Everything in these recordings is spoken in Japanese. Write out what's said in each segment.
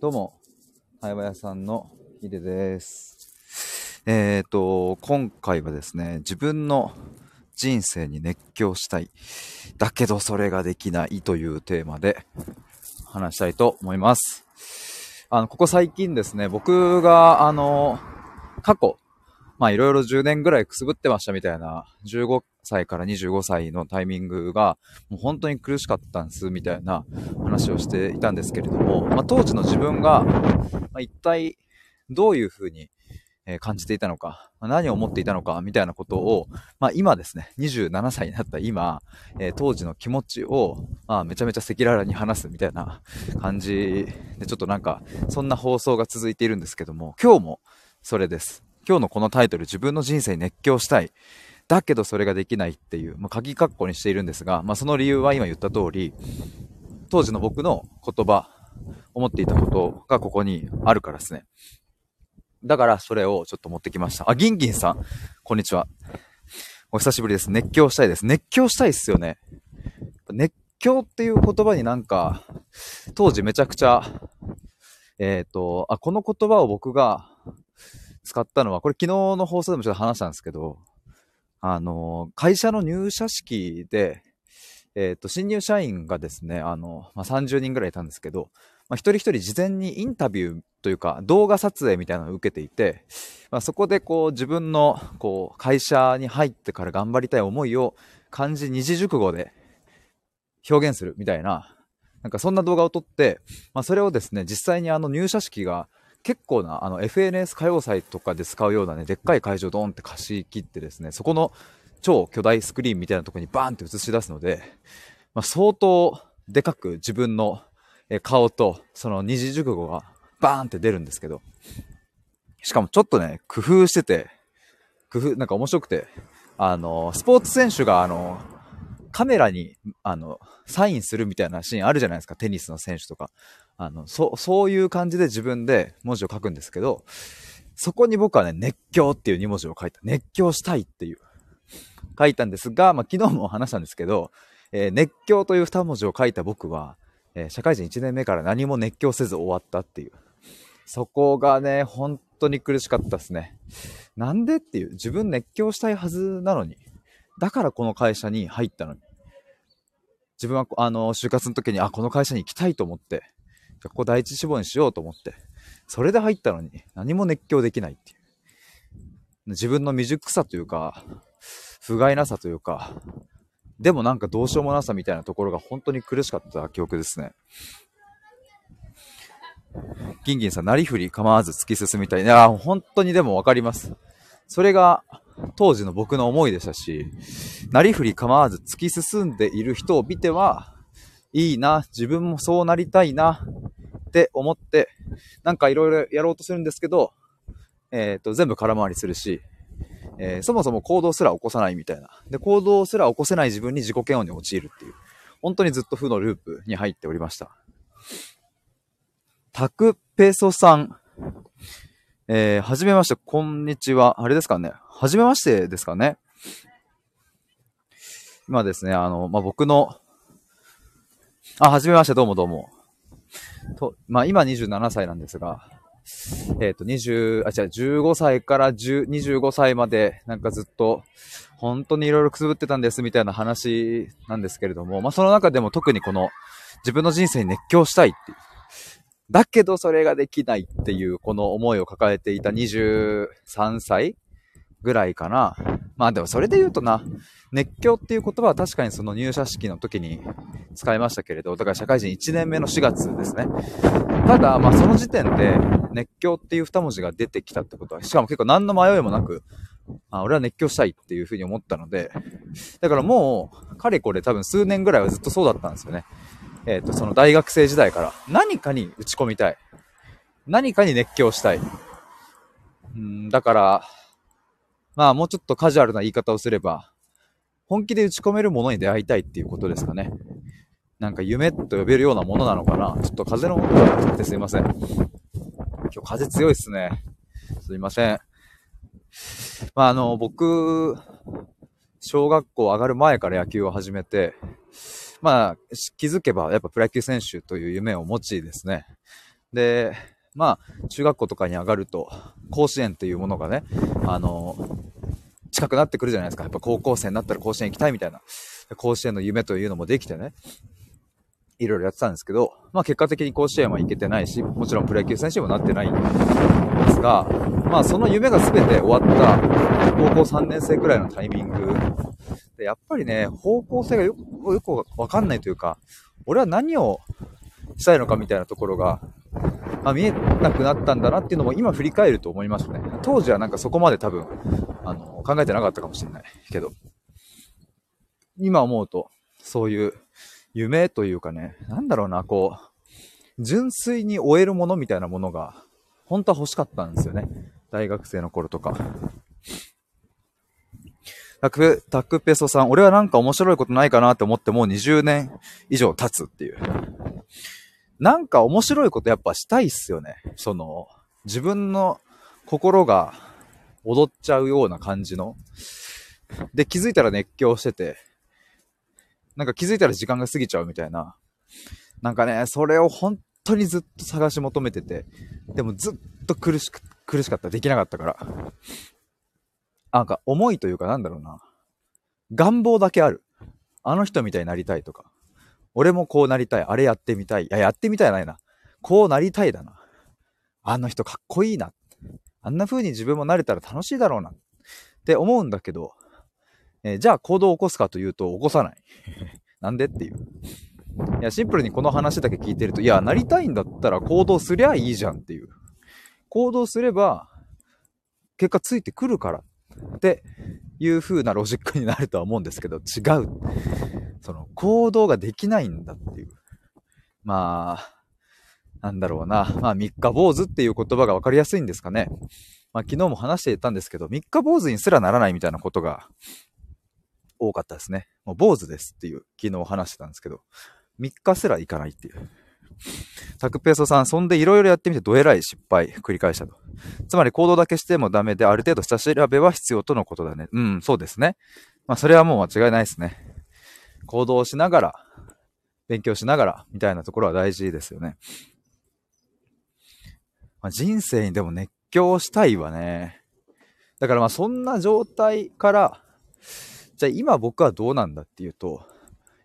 どうも、対話屋さんのヒデです。えっ、と、今回はですね、自分の人生に熱狂したい。だけどそれができないというテーマで話したいと思います。あの、ここ最近ですね、僕が、あの、過去、まあいろいろ10年ぐらいくすぶってましたみたいな、15歳から25歳のタイミングが、もう本当に苦しかったんです、みたいな話をしていたんですけれども、まあ当時の自分が、まあ、一体どういうふうにえ感じていたのか、まあ何を思っていたのか、みたいなことを、まあ今ですね、27歳になった今、えー当時の気持ちを、まあめちゃめちゃ赤裸々に話すみたいな感じで、ちょっとなんか、そんな放送が続いているんですけども、今日もそれです。今日のこのタイトル、自分の人生に熱狂したい。だけどそれができないっていう、まあ、鍵括弧にしているんですが、まあその理由は今言った通り、当時の僕の言葉、思っていたことがここにあるからですね。だからそれをちょっと持ってきました。あ、ギンギンさん、こんにちは。お久しぶりです。熱狂したいです。熱狂したいっすよね。熱狂っていう言葉になんか、当時めちゃくちゃ、えっ、と、あ、この言葉を僕が使ったのは、これ昨日の放送でもちょっと話したんですけど、あの、会社の入社式で、えっ、と、新入社員がですね、あの、まあ、30人ぐらいいたんですけど、まあ、一人一人事前にインタビューというか動画撮影みたいなのを受けていて、まあ、そこでこう自分のこう会社に入ってから頑張りたい思いを漢字二字熟語で表現するみたいな、なんかそんな動画を撮って、まあ、それをですね、実際にあの入社式が結構なあの FNS 歌謡祭とかで使うようなね、でっかい会場ドーンって貸し切ってですね、そこの超巨大スクリーンみたいなところにバーンって映し出すので、まあ、相当でかく自分の顔とその二字熟語がバーンって出るんですけど、しかもちょっとね、工夫してて、工夫、なんか面白くて、あの、スポーツ選手があの、カメラに、あの、サインするみたいなシーンあるじゃないですか、テニスの選手とか。あの、そ、そういう感じで自分で文字を書くんですけど、そこに僕はね、熱狂っていう2文字を書いた。熱狂したいっていう、書いたんですが、まあ、昨日も話したんですけど、えー熱狂という2文字を書いた僕は、えー社会人1年目から何も熱狂せず終わったっていう。そこがね、本当に苦しかったですね。なんでっていう、自分熱狂したいはずなのに。だからこの会社に入ったのに。自分は、あの、就活の時に、あ、この会社に行きたいと思って、じゃあここ第一志望にしようと思って、それで入ったのに、何も熱狂できないっていう。自分の未熟さというか、不甲斐なさというか、でもなんかどうしようもなさみたいなところが本当に苦しかった記憶ですね。ギンギンさん、なりふり構わず突き進みたい。いや、本当にでもわかります。それが当時の僕の思いでしたし、なりふり構わず突き進んでいる人を見ては、いいな、自分もそうなりたいなって思って、なんかいろいろやろうとするんですけど、えっ、と、全部空回りするし、えーそもそも行動すら起こさないみたいな。で、行動すら起こせない自分に自己嫌悪に陥るっていう。本当にずっと負のループに入っておりました。タクペソさん。えー、はじめまして、こんにちは。あれですかね。はじめましてですかね。今ですね、あの、まあ、僕の、あ、はじめまして、どうもどうも。と、まあ、今27歳なんですが、えっ、と、20、あ、違う、15歳から10 25歳まで、なんかずっと、本当にいろいろくすぶってたんですみたいな話なんですけれども、まあ、その中でも特にこの、自分の人生に熱狂したいっていう。だけどそれができないっていう、この思いを抱えていた23歳ぐらいかな。まあでもそれで言うとな、熱狂っていう言葉は確かにその入社式の時に使いましたけれど、だから社会人1年目の4月ですね。ただ、まあその時点で熱狂っていう2文字が出てきたってことは、しかも結構何の迷いもなく、あ俺は熱狂したいっていうふうに思ったので、だからもう、かれこれ多分数年ぐらいはずっとそうだったんですよね。えっ、と、その大学生時代から何かに打ち込みたい。何かに熱狂したい。うん、だから、まあもうちょっとカジュアルな言い方をすれば、本気で打ち込めるものに出会いたいっていうことですかね。なんか夢と呼べるようなものなのかな。ちょっと風の音が強くてすいません。今日風強いっすね。すいません。まああの、僕、小学校上がる前から野球を始めて、まあ、気づけばやっぱプロ野球選手という夢を持ちですね、で、まあ、中学校とかに上がると、甲子園っていうものがね、あの、近くなってくるじゃないですか。やっぱ高校生になったら甲子園行きたいみたいな、甲子園の夢というのもできてね、いろいろやってたんですけど、まあ結果的に甲子園は行けてないし、もちろんプロ野球選手にもなってないんですが、まあその夢が全て終わった高校3年生くらいのタイミング。で、やっぱりね、方向性がよくわかんないというか、俺は何をしたいのかみたいなところが、あ、見えなくなったんだなっていうのも今振り返ると思いますね。当時はなんかそこまで多分、あの、考えてなかったかもしれないけど、今思うと、そういう夢というかね、なんだろうな、こう、純粋に終えるものみたいなものが、本当は欲しかったんですよね。大学生の頃とか。タク、タクペソさん、俺はなんか面白いことないかなって思ってもう20年以上経つっていう。なんか面白いことやっぱしたいっすよね。その、自分の心が踊っちゃうような感じの。で、気づいたら熱狂してて、なんか気づいたら時間が過ぎちゃうみたいな。なんかね、それを本当にずっと探し求めてて、でもずっと苦しく、苦しかった。できなかったから。なんか思いというかなんだろうな。願望だけある。あの人みたいになりたいとか。俺もこうなりたい。あれやってみたい。いや、やってみたいないな。こうなりたいだな。あの人かっこいいな。あんな風に自分もなれたら楽しいだろうな。って思うんだけど、えー、じゃあ行動を起こすかというと起こさない。なんでっていう。いや、シンプルにこの話だけ聞いてると、いや、なりたいんだったら行動すりゃいいじゃんっていう。行動すれば、結果ついてくるからっていう風なロジックになるとは思うんですけど、違う。その、行動ができないんだっていう。まあ、なんだろうな。まあ、三日坊主っていう言葉が分かりやすいんですかね。まあ、昨日も話していたんですけど、三日坊主にすらならないみたいなことが多かったですね。もう坊主ですっていう、昨日話してたんですけど、三日すらいかないっていう。タクペーソさん、そんでいろいろやってみてどえらい失敗繰り返したと。つまり行動だけしてもダメで、ある程度下調べは必要とのことだね。うん、そうですね。まあ、それはもう間違いないですね。行動しながら、勉強しながら、みたいなところは大事ですよね。まあ、人生にでも熱狂したいわね。だからまあそんな状態から、じゃあ今僕はどうなんだっていうと、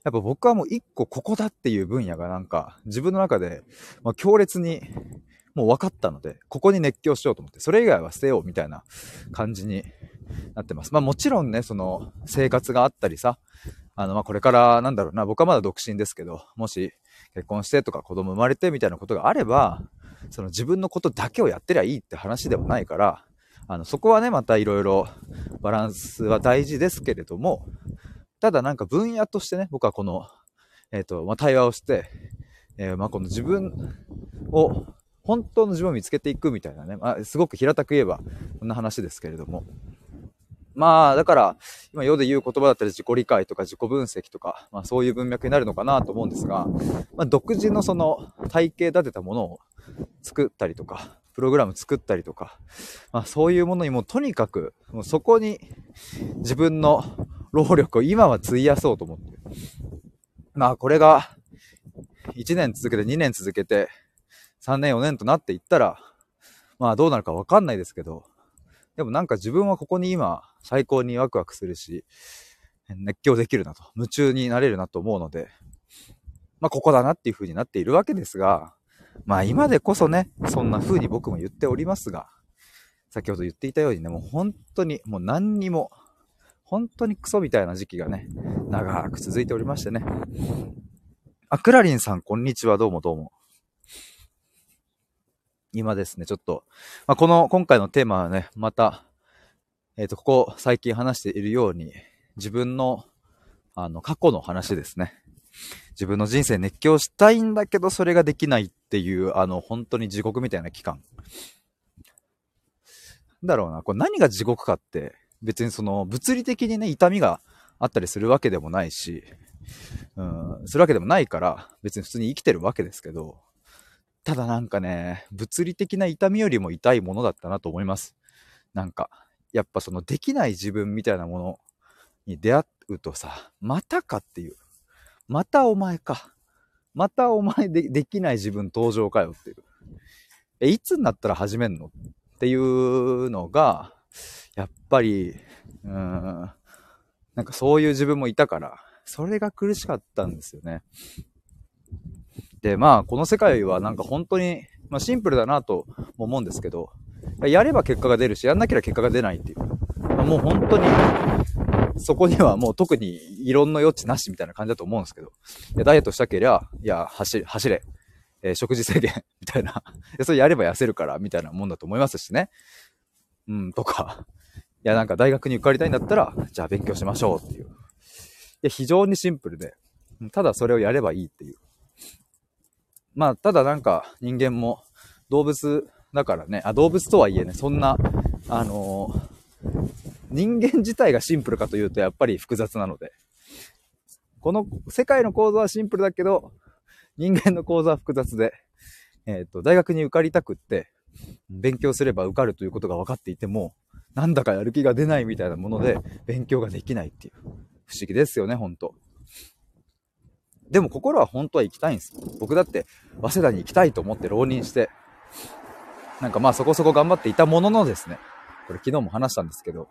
やっぱ僕はもう一個ここだっていう分野がなんか自分の中で、ま強烈にもう分かったので、ここに熱狂しようと思って、それ以外は捨てようみたいな感じになってます。まあもちろんね、その生活があったりさ、あのまあこれからなんだろうな、僕はまだ独身ですけど、もし結婚してとか子供生まれてみたいなことがあれば、その自分のことだけをやってりゃいいって話ではないから、あのそこはね、またいろいろバランスは大事ですけれども、ただなんか分野としてね、僕はこの、えっ、ー、と、まあ、対話をして、えー、まあ、この自分を、本当の自分を見つけていくみたいなね、まあ、すごく平たく言えば、こんな話ですけれども。まあ、だから、今世で言う言葉だったり自己理解とか自己分析とか、まあそういう文脈になるのかなと思うんですが、まあ独自のその体系立てたものを作ったりとか、プログラム作ったりとか、まあそういうものにもとにかく、もうそこに自分の労力を今は費やそうと思ってる。まあこれが1年続けて2年続けて3年4年となっていったら、まあどうなるかわかんないですけど、でもなんか自分はここに今最高にワクワクするし、熱狂できるなと、夢中になれるなと思うので、まあここだなっていう風になっているわけですが、まあ今でこそね、そんな風に僕も言っておりますが、先ほど言っていたようにね、もう本当にもう何にも本当にクソみたいな時期がね、長く続いておりましてね。あ、クラリンさん、こんにちは。どうもどうも。今ですね、ちょっと、まあ、この、今回のテーマはね、また、えっ、ー、と、ここ最近話しているように、自分の、あの、過去の話ですね。自分の人生熱狂したいんだけど、それができないっていう、あの、本当に地獄みたいな期間。だろうな、これ何が地獄かって、別にその物理的にね、痛みがあったりするわけでもないし、うん、するわけでもないから、別に普通に生きてるわけですけど、ただなんかね、物理的な痛みよりも痛いものだったなと思います。なんか、やっぱそのできない自分みたいなものに出会うとさ、またかっていう。またお前か。またお前でできない自分登場かよっていう。え、いつになったら始めんのっていうのが、やっぱり、うーん、なんかそういう自分もいたから、それが苦しかったんですよね。で、まあ、この世界はなんか本当に、まあシンプルだなと思うんですけど、やれば結果が出るし、やんなければ結果が出ないっていう。まあもう本当に、そこにはもう特に異論の余地なしみたいな感じだと思うんですけど、いやダイエットしたけりゃ、いや、走れ、走れ、えー、食事制限 みたいなそれやれば痩せるから、みたいなもんだと思いますしね。うん、とか。いや、なんか大学に受かりたいんだったら、じゃあ勉強しましょうっていう。で、非常にシンプルで、ただそれをやればいいっていう。まあ、ただなんか人間も動物だからね、あ、動物とはいえね、そんな、あのー、人間自体がシンプルかというとやっぱり複雑なので、この世界の構造はシンプルだけど、人間の構造は複雑で、えっ、ー、と、大学に受かりたくって、勉強すれば受かるということが分かっていても、なんだかやる気が出ないみたいなもので、勉強ができないっていう。不思議ですよね、ほんと。でも心は本当は行きたいんです。僕だって、早稲田に行きたいと思って浪人して、なんかまあそこそこ頑張っていたもののですね、これ昨日も話したんですけど、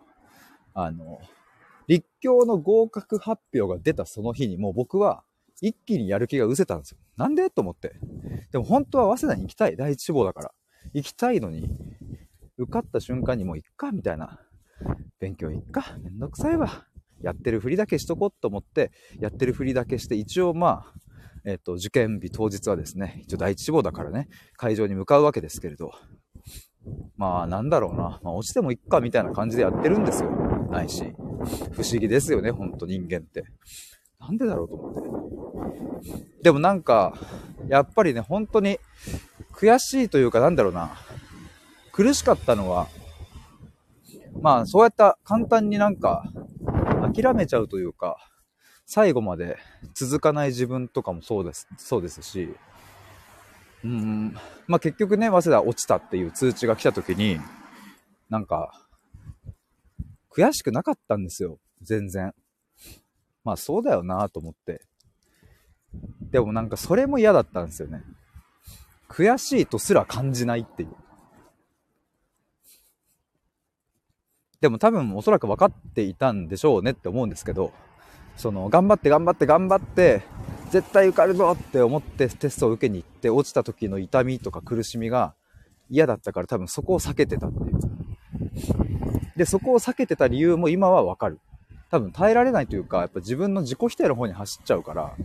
あの、立教の合格発表が出たその日にもう僕は一気にやる気が失せたんですよ。なんで？と思って。でも本当は早稲田に行きたい。第一志望だから。行きたいのに、受かった瞬間にもう行っか、みたいな。勉強行っか。めんどくさいわ。やってるふりだけしとこうと思って、やってるふりだけして、一応まあ、えっ、と、受験日当日はですね、一応第一志望だからね、会場に向かうわけですけれど、まあ、なんだろうな。まあ、落ちてもいっか、みたいな感じでやってるんですよ。ないし。不思議ですよね、ほんと人間って。なんでだろうと思って。でもなんか、やっぱりね、本当に悔しいというか、なんだろうな。苦しかったのは、まあ、そうやった簡単になんか、諦めちゃうというか、最後まで続かない自分とかもそうです、そうですし、うん、まあ結局ね、早稲田落ちたっていう通知が来た時に、なんか、悔しくなかったんですよ。全然。まあそうだよなと思って。でもなんかそれも嫌だったんですよね。悔しいとすら感じないっていう。でも多分おそらく分かっていたんでしょうねって思うんですけど、その、頑張って頑張って頑張って、絶対受かるぞって思ってテストを受けに行って落ちた時の痛みとか苦しみが嫌だったから多分そこを避けてたっていう。で、そこを避けてた理由も今はわかる。多分耐えられないというか、やっぱ自分の自己否定の方に走っちゃうから、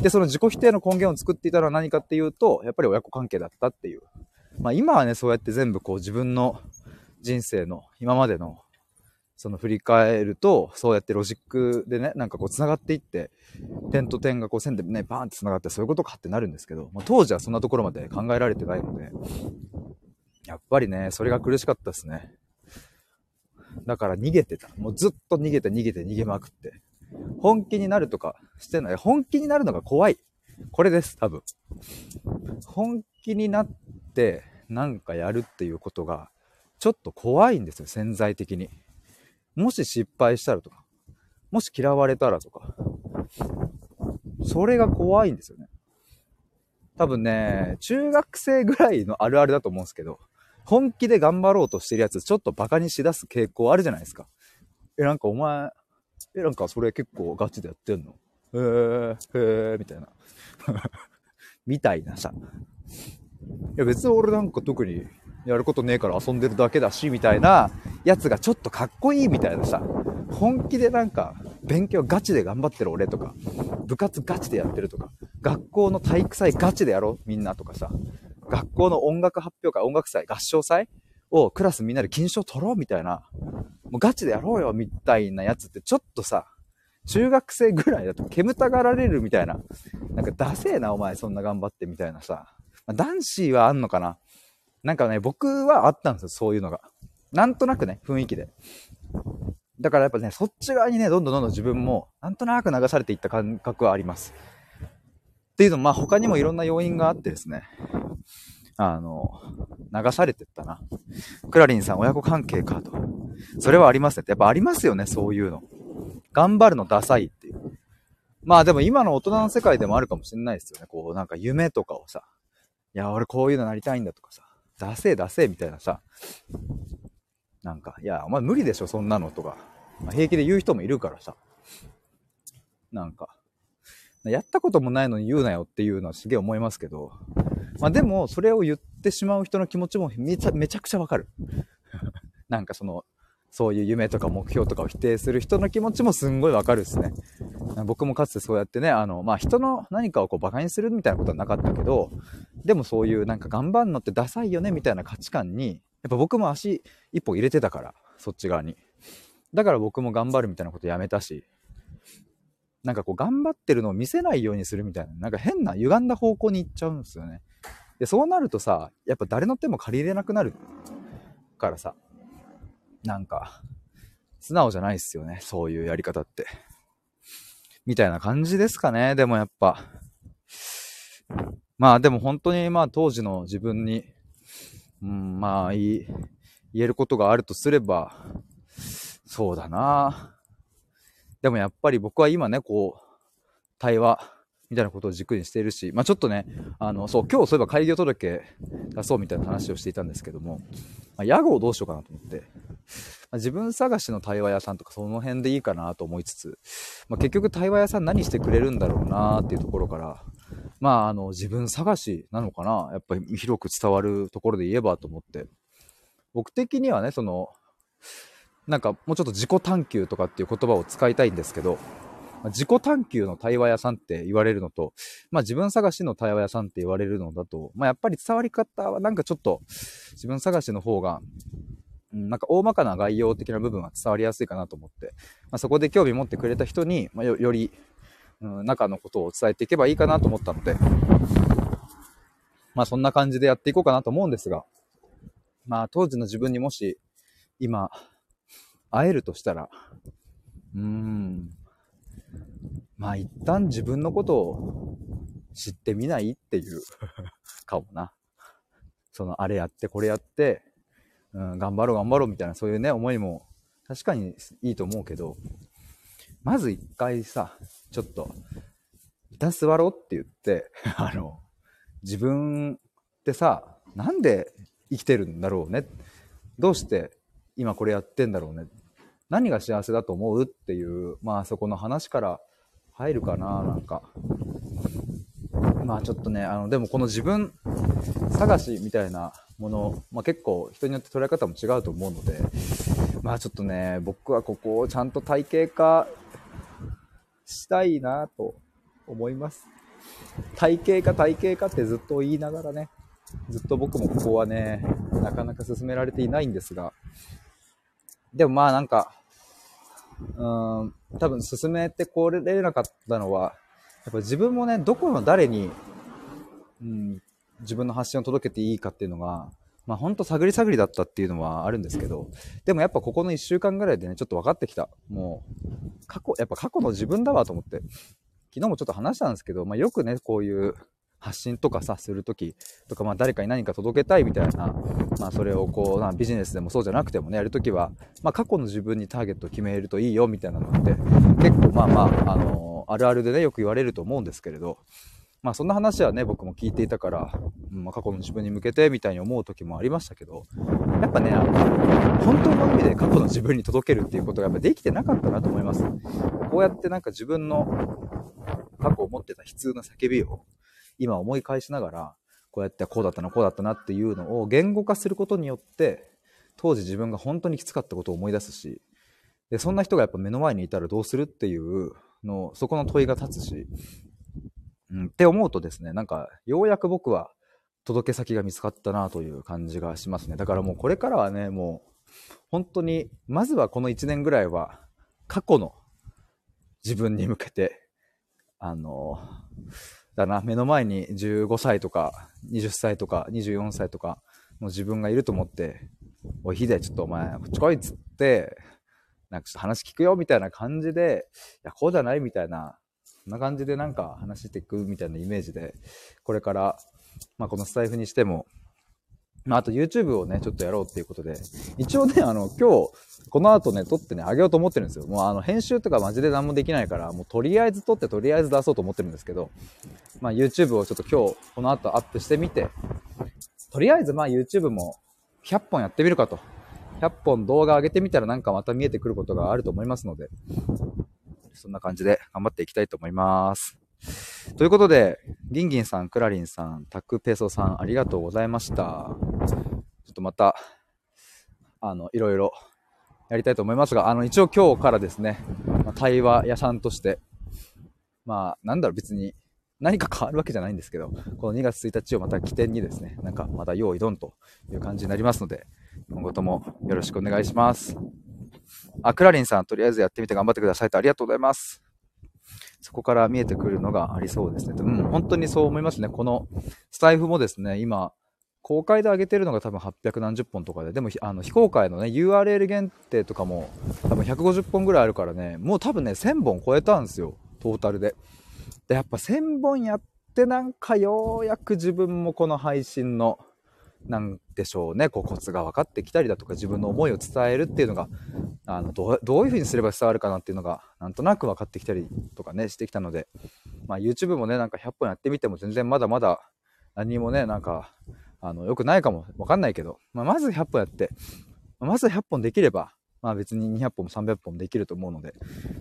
で、その自己否定の根源を作っていたのは何かっていうと、やっぱり親子関係だったっていう。まあ今はね、そうやって全部こう自分の人生の今までのその振り返ると、そうやってロジックでね、なんかこう繋がっていって、点と点がこう線でね、バーンって繋がってそういうことかってなるんですけど、まあ、当時はそんなところまで考えられてないので、やっぱりね、それが苦しかったですね。だから逃げてた。もうずっと逃げて逃げて逃げまくって。本気になるとかしてない。本気になるのが怖い。これです、多分。本気になってなんかやるっていうことが、ちょっと怖いんですよ、潜在的に。もし失敗したらとか、もし嫌われたらとか、それが怖いんですよね。多分ね、中学生ぐらいのあるあるだと思うんですけど、本気で頑張ろうとしてるやつ、ちょっとバカにしだす傾向あるじゃないですか。え、なんかお前、え、なんかそれ結構ガチでやってんの？へー、へー、みたいな。みたいなさ。いや別に俺なんか特にやることねえから遊んでるだけだし、みたいなやつがちょっとかっこいいみたいなさ、本気でなんか、勉強ガチで頑張ってる俺とか、部活ガチでやってるとか、学校の体育祭ガチでやろうみんなとかさ、学校の音楽発表会、音楽祭、合唱祭をクラスみんなで金賞取ろうみたいな、もうガチでやろうよみたいなやつってちょっとさ、中学生ぐらいだと煙たがられるみたいな、なんかダセえなお前そんな頑張ってみたいなさ、男子はあんのかな？なんかね、僕はあったんですよ、そういうのが。なんとなくね、雰囲気で。だからやっぱね、そっち側にね、どんどんどんどん自分も、なんとなく流されていった感覚はあります。っていうのも、まあ他にもいろんな要因があってですね、あの、流されてったな。クラリンさん、親子関係かと。それはありますね。やっぱありますよね、そういうの。頑張るのダサいっていう。まあでも今の大人の世界でもあるかもしれないですよね。こう、なんか夢とかをさ、いや、俺こういうのなりたいんだとかさ、出せ出せみたいなさ、なんか、いや、お前無理でしょ、そんなのとか、まあ、平気で言う人もいるからさ、なんか、やったこともないのに言うなよっていうのはすげえ思いますけど、まあでも、それを言ってしまう人の気持ちもめちゃめちゃくちゃわかる。なんかその、そういう夢とか目標とかを否定する人の気持ちもすんごいわかるっすね。僕もかつてそうやってね、あの、まあ、人の何かをこう馬鹿にするみたいなことはなかったけど、でもそういうなんか頑張んのってダサいよねみたいな価値観に、やっぱ僕も足一歩入れてたから、そっち側に。だから僕も頑張るみたいなことやめたし、なんかこう頑張ってるのを見せないようにするみたいな、なんか変な歪んだ方向に行っちゃうんですよね。で、そうなるとさ、やっぱ誰の手も借りれなくなるからさ、なんか、素直じゃないっすよね、そういうやり方って。みたいな感じですかね、でもやっぱ。まあでも本当にまあ当時の自分に、うん、まあいい、言えることがあるとすれば、そうだなでもやっぱり僕は今ね、こう、対話みたいなことを軸にしているし、まあちょっとね、あの、そう、今日そういえば開業届出そうみたいな話をしていたんですけども、まあ、屋号どうしようかなと思って、まあ、自分探しの対話屋さんとかその辺でいいかなと思いつつ、まあ、結局対話屋さん何してくれるんだろうなっていうところから、まああの、自分探しなのかなやっぱり広く伝わるところで言えばと思って、僕的にはね、その、なんかもうちょっと自己探求とかっていう言葉を使いたいんですけど、ま自己探求の対話屋さんって言われるのと、まあ自分探しの対話屋さんって言われるのだと、まあやっぱり伝わり方はなんかちょっと自分探しの方が、うん、なんか大まかな概要的な部分は伝わりやすいかなと思って、まあ、そこで興味持ってくれた人に、ま、より、うん、中のことを伝えていけばいいかなと思ったので、まあそんな感じでやっていこうかなと思うんですが、まあ当時の自分にもし今会えるとしたら、うーん、まあ一旦自分のことを知ってみないっていう かもな。そのあれやってこれやって、うん、頑張ろう頑張ろうみたいなそういうね思いも確かにいいと思うけど、まず一回さ、ちょっと、一旦座ろうって言って、あの、自分ってさ、なんで生きてるんだろうね。どうして今これやってんだろうね。何が幸せだと思うっていう、まあそこの話から入るかな、なんか。まあちょっとね、あの、でもこの自分探しみたいなもの、まあ結構人によって捉え方も違うと思うので、まあちょっとね、僕はここをちゃんと体系化したいなと思います。体系化体系化ってずっと言いながらね、ずっと僕もここはね、なかなか進められていないんですが、でもまあなんか、うん、多分進めてこれなかったのは、やっぱ自分もね、どこの誰に、うん、自分の発信を届けていいかっていうのが、まあほんと探り探りだったっていうのはあるんですけど、でもやっぱここの1週間ぐらいでね、ちょっと分かってきた。もう、過去、やっぱ過去の自分だわと思って、昨日もちょっと話したんですけど、まあよくね、こういう発信とかさ、するときとか、まあ誰かに何か届けたいみたいな、まあそれをこう、なビジネスでもそうじゃなくてもね、やるときは、まあ過去の自分にターゲットを決めるといいよみたいなのって、結構まあまあ、あのー、あるあるでね、よく言われると思うんですけれど、まあそんな話はね、僕も聞いていたから、うんまあ、過去の自分に向けてみたいに思う時もありましたけど、やっぱね、あの、本当の意味で過去の自分に届けるっていうことがやっぱできてなかったなと思います。こうやってなんか自分の過去を持ってた悲痛な叫びを、今思い返しながら、こうやってこうだったな、こうだったなっていうのを言語化することによって、当時自分が本当にきつかったことを思い出すし、で、そんな人がやっぱ目の前にいたらどうするっていうの、そこの問いが立つし、うん、って思うとですね、なんか、ようやく僕は届け先が見つかったなという感じがしますね。だからもうこれからはね、もう、本当に、まずはこの1年ぐらいは、過去の自分に向けて、あの、だな、目の前に15歳とか、20歳とか、24歳とかの自分がいると思って、おい、ヒデ、ちょっとお前、こっち来いっつって、なんかちょっと話聞くよ、みたいな感じで、いや、こうじゃない？みたいな、そんな感じでなんか話していくみたいなイメージで、これから、まあこのスタイフにしても、まあ、あと YouTube をね、ちょっとやろうっていうことで、一応ね、あの、今日、この後ね、撮ってね、あげようと思ってるんですよ。もうあの、編集とかマジで何もできないから、もうとりあえず撮ってとりあえず出そうと思ってるんですけど、まあ YouTube をちょっと今日、この後アップしてみて、とりあえずまあ YouTube も100本やってみるかと。100本動画上げてみたらなんかまた見えてくることがあると思いますので、そんな感じで頑張っていきたいと思います。ということで、ギンギンさん、クラリンさん、タックペソさん、ありがとうございました。ちょっとまた、あの、いろいろやりたいと思いますが、あの、一応今日からですね、まあ、対話屋さんとして、まあ、なんだろう、別に何か変わるわけじゃないんですけど、この2月1日をまた起点にですね、なんかまた用意ドンという感じになりますので、今後ともよろしくお願いします。あ、クラリンさん、とりあえずやってみて頑張ってくださいとありがとうございます。そこから見えてくるのがありそうですね。うん、本当にそう思いますね。このスタイフもですね、今、公開で上げてるのが多分800何十本とかで、でもあの非公開のね、URL 限定とかも多分150本ぐらいあるからね、もう多分ね、1000本超えたんですよ、トータルで。で、やっぱ1000本やってなんかようやく自分もこの配信のなんでしょうね、こうコツが分かってきたりだとか自分の思いを伝えるっていうのが、あのどどういうふうにすれば伝わるかなっていうのが、なんとなく分かってきたりとかね、してきたので、まあ YouTube もね、なんか100本やってみても全然まだまだ何もね、なんか、あの、良くないかもわかんないけど、まあ、まず100本やって、まず100本できれば、まあ別に200本も300本もできると思うので、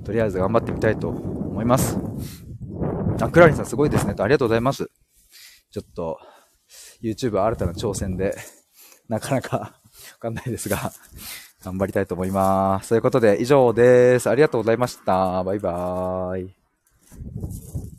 とりあえず頑張ってみたいと思います。あ、クラリンさんすごいですねと。ありがとうございます。ちょっと、YouTube 新たな挑戦で、なかなかわかんないですが、頑張りたいと思います。ということで、以上です。ありがとうございました。バイバーイ。